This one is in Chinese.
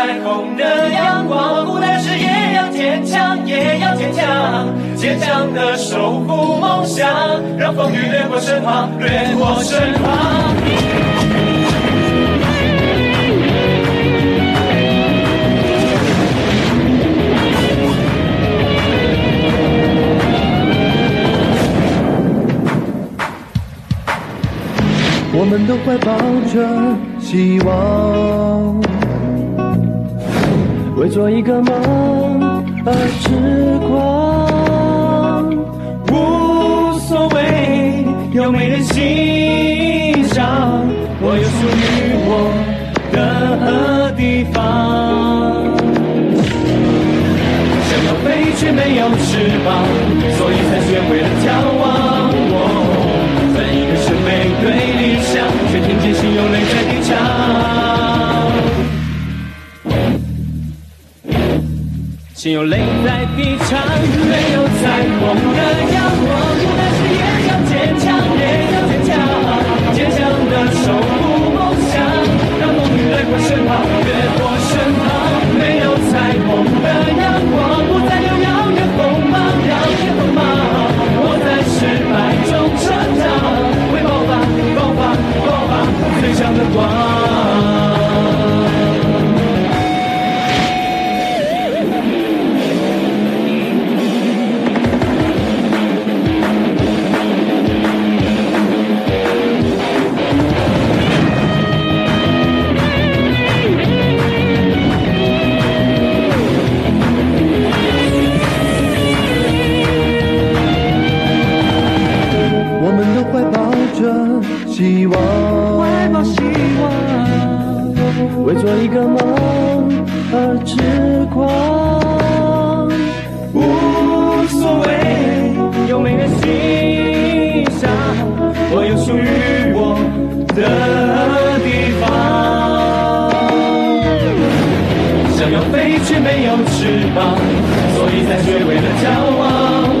彩虹的阳光，孤单时也要坚强，也要坚强，坚强的守护梦想，让风雨掠过身旁，掠过身旁。我们都怀抱着希望，为做一个梦而痴狂，无所谓有没人欣赏，我有属于我的地方。想要飞却没有翅膀，所以才学会了眺望。心有泪在低唱，没有彩希望，怀抱希望，为做一个梦而痴狂。无所谓有没人欣赏，我有属于我的地方。想要飞却没有翅膀，所以才学会了眺望。